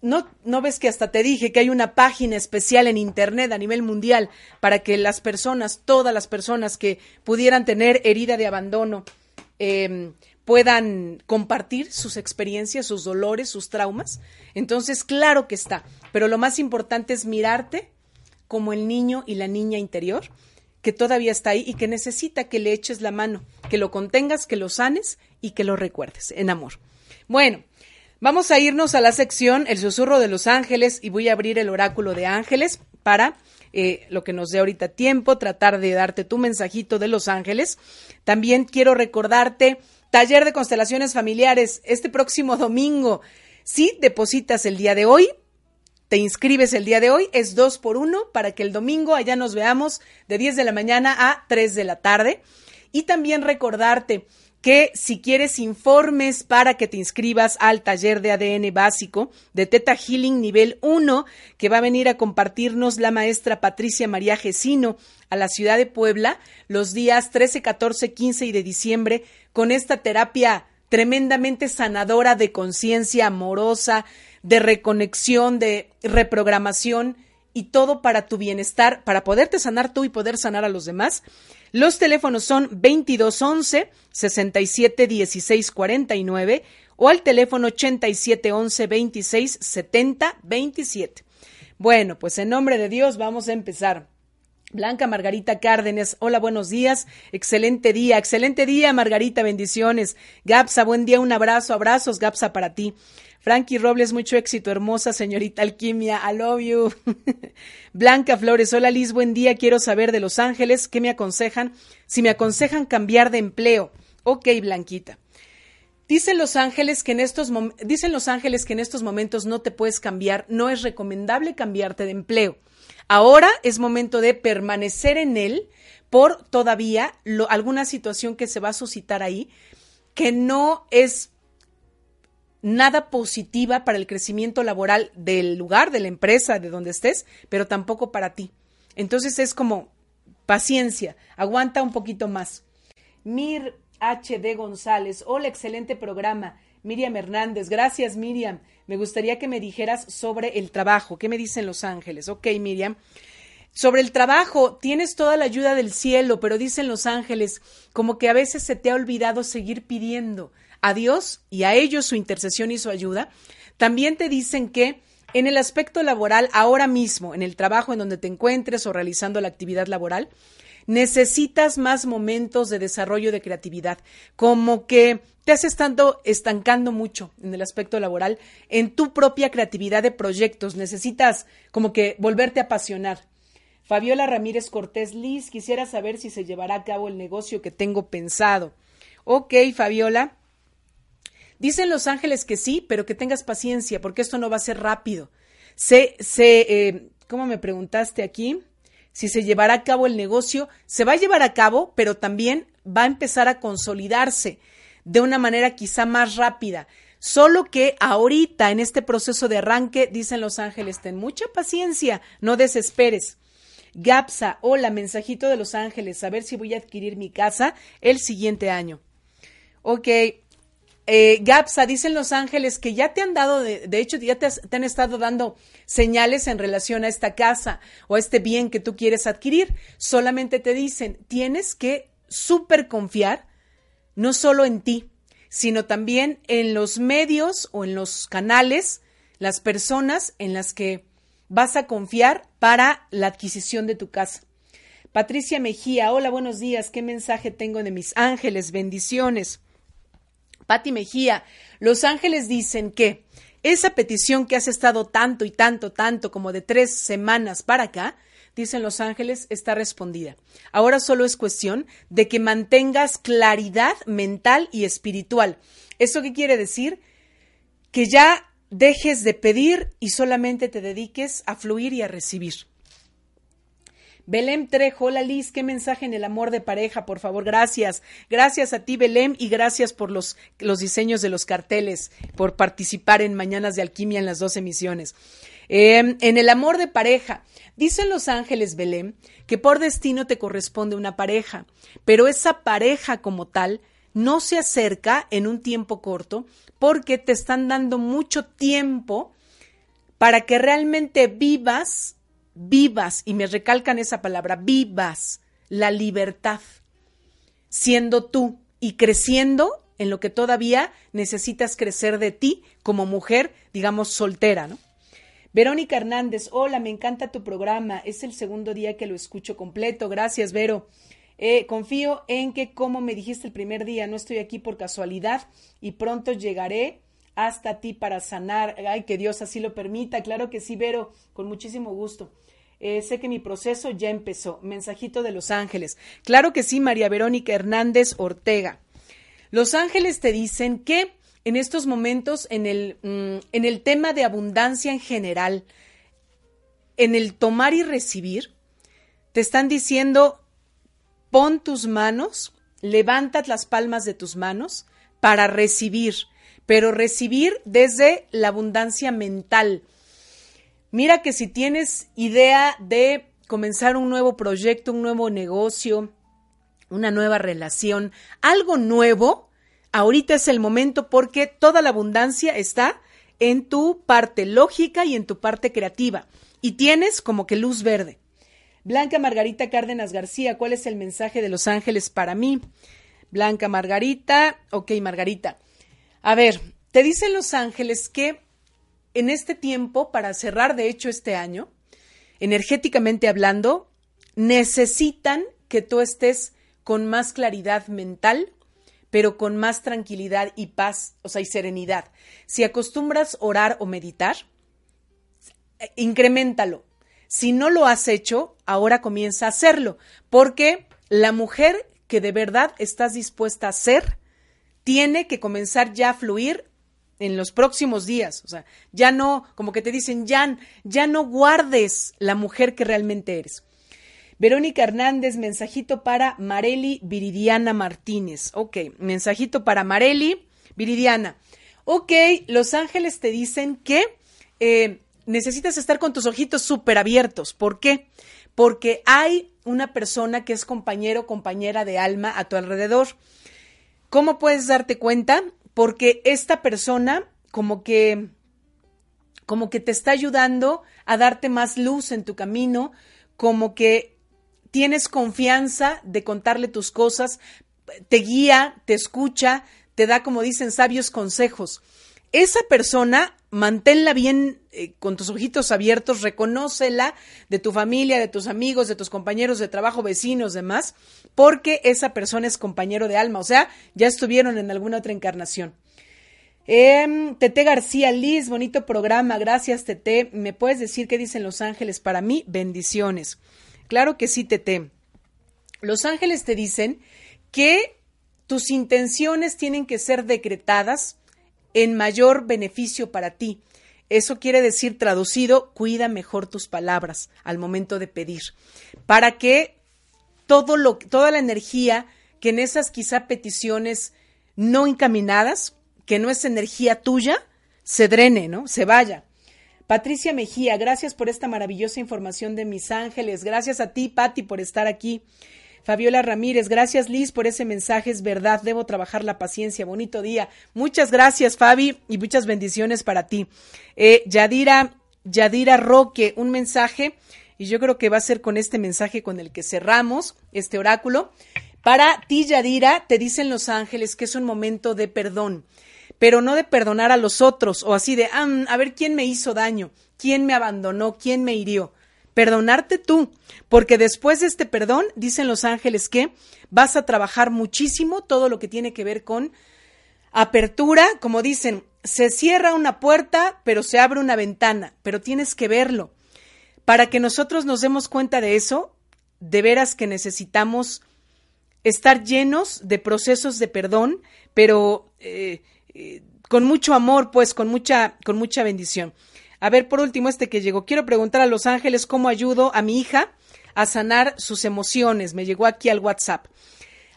No, no ves que hasta te dije que hay una página especial en Internet a nivel mundial para que las personas, todas las personas que pudieran tener herida de abandono, eh, puedan compartir sus experiencias, sus dolores, sus traumas. Entonces, claro que está, pero lo más importante es mirarte como el niño y la niña interior que todavía está ahí y que necesita que le eches la mano, que lo contengas, que lo sanes y que lo recuerdes en amor. Bueno, vamos a irnos a la sección El susurro de los ángeles y voy a abrir el oráculo de ángeles para eh, lo que nos dé ahorita tiempo, tratar de darte tu mensajito de los ángeles. También quiero recordarte Taller de constelaciones familiares este próximo domingo. Si depositas el día de hoy, te inscribes el día de hoy, es dos por uno para que el domingo allá nos veamos de 10 de la mañana a 3 de la tarde. Y también recordarte que si quieres informes para que te inscribas al taller de ADN básico de Teta Healing nivel 1, que va a venir a compartirnos la maestra Patricia María Gesino a la ciudad de Puebla los días 13, 14, 15 y de diciembre con esta terapia tremendamente sanadora de conciencia amorosa, de reconexión, de reprogramación y todo para tu bienestar, para poderte sanar tú y poder sanar a los demás. Los teléfonos son 2211 67 16 49 o al teléfono 8711 26 70 27. Bueno, pues en nombre de Dios vamos a empezar. Blanca Margarita Cárdenas, hola, buenos días, excelente día, excelente día, Margarita, bendiciones. Gapsa, buen día, un abrazo, abrazos, Gapsa, para ti. Frankie Robles, mucho éxito, hermosa señorita Alquimia, I love you. *laughs* Blanca Flores, hola Liz, buen día, quiero saber de Los Ángeles, ¿qué me aconsejan? Si me aconsejan cambiar de empleo. Ok, Blanquita. Dicen los ángeles que en estos dicen los ángeles que en estos momentos no te puedes cambiar, no es recomendable cambiarte de empleo. Ahora es momento de permanecer en él por todavía alguna situación que se va a suscitar ahí que no es nada positiva para el crecimiento laboral del lugar, de la empresa, de donde estés, pero tampoco para ti. Entonces es como paciencia, aguanta un poquito más. Mir H. González, hola, excelente programa. Miriam Hernández, gracias Miriam. Me gustaría que me dijeras sobre el trabajo. ¿Qué me dicen Los Ángeles? Ok, Miriam. Sobre el trabajo, tienes toda la ayuda del cielo, pero dicen Los Ángeles, como que a veces se te ha olvidado seguir pidiendo a Dios y a ellos su intercesión y su ayuda, también te dicen que en el aspecto laboral, ahora mismo, en el trabajo en donde te encuentres o realizando la actividad laboral, necesitas más momentos de desarrollo de creatividad, como que te has estado estancando mucho en el aspecto laboral, en tu propia creatividad de proyectos, necesitas como que volverte a apasionar. Fabiola Ramírez Cortés Liz, quisiera saber si se llevará a cabo el negocio que tengo pensado. Ok, Fabiola, Dicen los ángeles que sí, pero que tengas paciencia, porque esto no va a ser rápido. Se, se, eh, ¿cómo me preguntaste aquí? Si se llevará a cabo el negocio, se va a llevar a cabo, pero también va a empezar a consolidarse de una manera quizá más rápida. Solo que ahorita, en este proceso de arranque, dicen los ángeles, ten mucha paciencia, no desesperes. Gapsa, hola, mensajito de los ángeles, a ver si voy a adquirir mi casa el siguiente año. Ok, eh, Gapsa, dicen Los Ángeles que ya te han dado, de, hecho, ya te, te, han estado dando señales en relación a esta casa o a este bien que tú quieres adquirir. Solamente te dicen, tienes que súper confiar, no solo en ti, sino también en los medios o en los canales, las personas en las que vas a confiar para la adquisición de tu casa. Patricia Mejía, hola, buenos días. ¿Qué mensaje tengo de mis ángeles? Bendiciones. Pati Mejía, Los Ángeles dicen que esa petición que has estado tanto y tanto, tanto como de tres semanas para acá, dicen Los Ángeles, está respondida. Ahora solo es cuestión de que mantengas claridad mental y espiritual. ¿Eso qué quiere decir? Que ya dejes de pedir y solamente te dediques a fluir y a recibir. Belém Trejo, hola Liz, qué mensaje en el amor de pareja, por favor, gracias. Gracias a ti, Belém, y gracias por los, los diseños de los carteles, por participar en Mañanas de Alquimia en las dos emisiones. Em, en el amor de pareja, dicen los ángeles Belém que por destino te corresponde una pareja, pero esa pareja como tal no se acerca en un tiempo corto porque te están dando mucho tiempo para que realmente vivas vivas, y me recalcan esa palabra, vivas la libertad, siendo tú y creciendo en lo que todavía necesitas crecer de ti como mujer, digamos, soltera, ¿no? Verónica Hernández, hola, me encanta tu programa, es el segundo día que lo escucho completo, gracias, Vero. Eh, confío en que, como me dijiste el primer día, no estoy aquí por casualidad y pronto llegaré hasta ti para sanar. Ay, que Dios así lo permita. Claro que sí, Vero, con muchísimo gusto. Eh, sé que mi proceso ya empezó. Mensajito de Los Ángeles. Claro que sí, María Verónica Hernández Ortega. Los Ángeles te dicen que en estos momentos, en el, mm, en el tema de abundancia en general, en el tomar y recibir, te están diciendo, pon tus manos, levanta las palmas de tus manos para recibir, pero recibir desde la abundancia mental. Mira que si tienes idea de comenzar un nuevo proyecto, un nuevo negocio, una nueva relación, algo nuevo, ahorita es el momento porque toda la abundancia está en tu parte lógica y en tu parte creativa. Y tienes como que luz verde. Blanca Margarita Cárdenas García, ¿cuál es el mensaje de los ángeles para mí? Blanca Margarita, ok, Margarita. A ver, te dicen los ángeles que en este tiempo, para cerrar de hecho este año, energéticamente hablando, necesitan que tú estés con más claridad mental, pero con más tranquilidad y paz, o sea, y serenidad. Si acostumbras orar o meditar, incrementalo. Si no lo has hecho, ahora comienza a hacerlo, porque la mujer que de verdad estás dispuesta a ser, tiene que comenzar ya a fluir en los próximos días. O sea, ya no, como que te dicen, ya, no guardes la mujer que realmente eres. Verónica Hernández, mensajito para Mareli Viridiana Martínez. Ok, mensajito para Mareli Viridiana. Ok, Los Ángeles te dicen que eh, necesitas estar con tus ojitos súper abiertos. ¿Por qué? Porque hay una persona que es compañero o compañera de alma a tu alrededor. ¿Cómo puedes darte cuenta? Porque esta persona como que como que te está ayudando a darte más luz en tu camino, como que tienes confianza de contarle tus cosas, te guía, te escucha, te da, como dicen, sabios consejos. Esa persona manténla bien eh, con tus ojitos abiertos, reconócela de tu familia, de tus amigos, de tus compañeros de trabajo, vecinos, demás, porque esa persona es compañero de alma, o sea, ya estuvieron en alguna otra encarnación. Eh, Tete García Liz, bonito programa, gracias Tete. ¿Me puedes decir qué dicen los ángeles para mí? Bendiciones. Claro que sí, Tete. Los ángeles te dicen que tus intenciones tienen que ser decretadas en mayor beneficio para ti. Eso quiere decir, traducido, cuida mejor tus palabras al momento de pedir, para que todo lo, toda la energía que en esas quizá peticiones no encaminadas, que no es energía tuya, se drene, ¿no? Se vaya. Patricia Mejía, gracias por esta maravillosa información de mis ángeles. Gracias a ti, Patti, por estar aquí. Fabiola Ramírez, gracias Liz por ese mensaje, es verdad, debo trabajar la paciencia, bonito día. Muchas gracias Fabi y muchas bendiciones para ti. Eh, Yadira, Yadira Roque, un mensaje y yo creo que va a ser con este mensaje con el que cerramos este oráculo. Para ti, Yadira, te dicen los ángeles que es un momento de perdón, pero no de perdonar a los otros o así de, ah, a ver quién me hizo daño, quién me abandonó, quién me hirió perdonarte tú, porque después de este perdón, dicen los ángeles que vas a trabajar muchísimo todo lo que tiene que ver con apertura, como dicen, se cierra una puerta, pero se abre una ventana, pero tienes que verlo. Para que nosotros nos demos cuenta de eso, de veras que necesitamos estar llenos de procesos de perdón, pero eh, eh, con mucho amor, pues, con mucha, con mucha bendición. A ver, por último, este que llegó. Quiero preguntar a Los Ángeles cómo ayudo a mi hija a sanar sus emociones. Me llegó aquí al WhatsApp.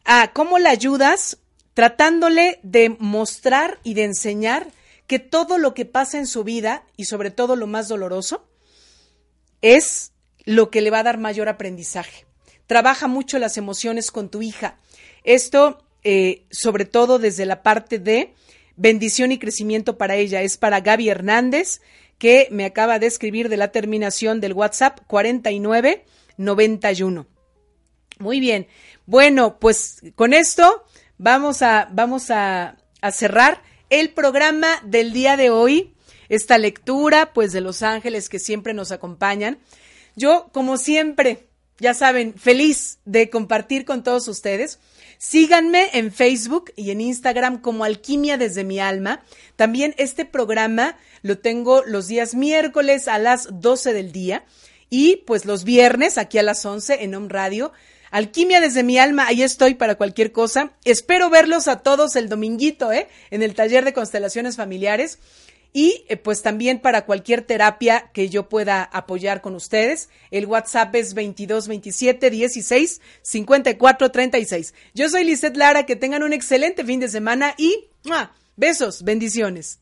Ah, ¿cómo la ayudas? Tratándole de mostrar y de enseñar que todo lo que pasa en su vida, y sobre todo lo más doloroso, es lo que le va a dar mayor aprendizaje. Trabaja mucho las emociones con tu hija. Esto, eh, sobre todo desde la parte de bendición y crecimiento para ella. Es para Gaby Hernández que me acaba de escribir de la terminación del WhatsApp 4991. Muy bien. Bueno, pues con esto vamos a, vamos a, cerrar el programa del día de hoy. Esta lectura, pues, de los ángeles que siempre nos acompañan. Yo, como siempre, ya saben, feliz de compartir con todos ustedes. Síganme en Facebook y en Instagram como Alquimia desde mi alma. También este programa lo tengo los días miércoles a las 12 del día y pues los viernes aquí a las 11 en Home Radio. Alquimia desde mi alma, ahí estoy para cualquier cosa. Espero verlos a todos el dominguito, ¿eh? En el taller de constelaciones familiares. y eh, pues también para cualquier terapia que yo pueda apoyar con ustedes. El WhatsApp es 2227 16 54 36. Yo soy Lizeth Lara, que tengan un excelente fin de semana y besos, bendiciones.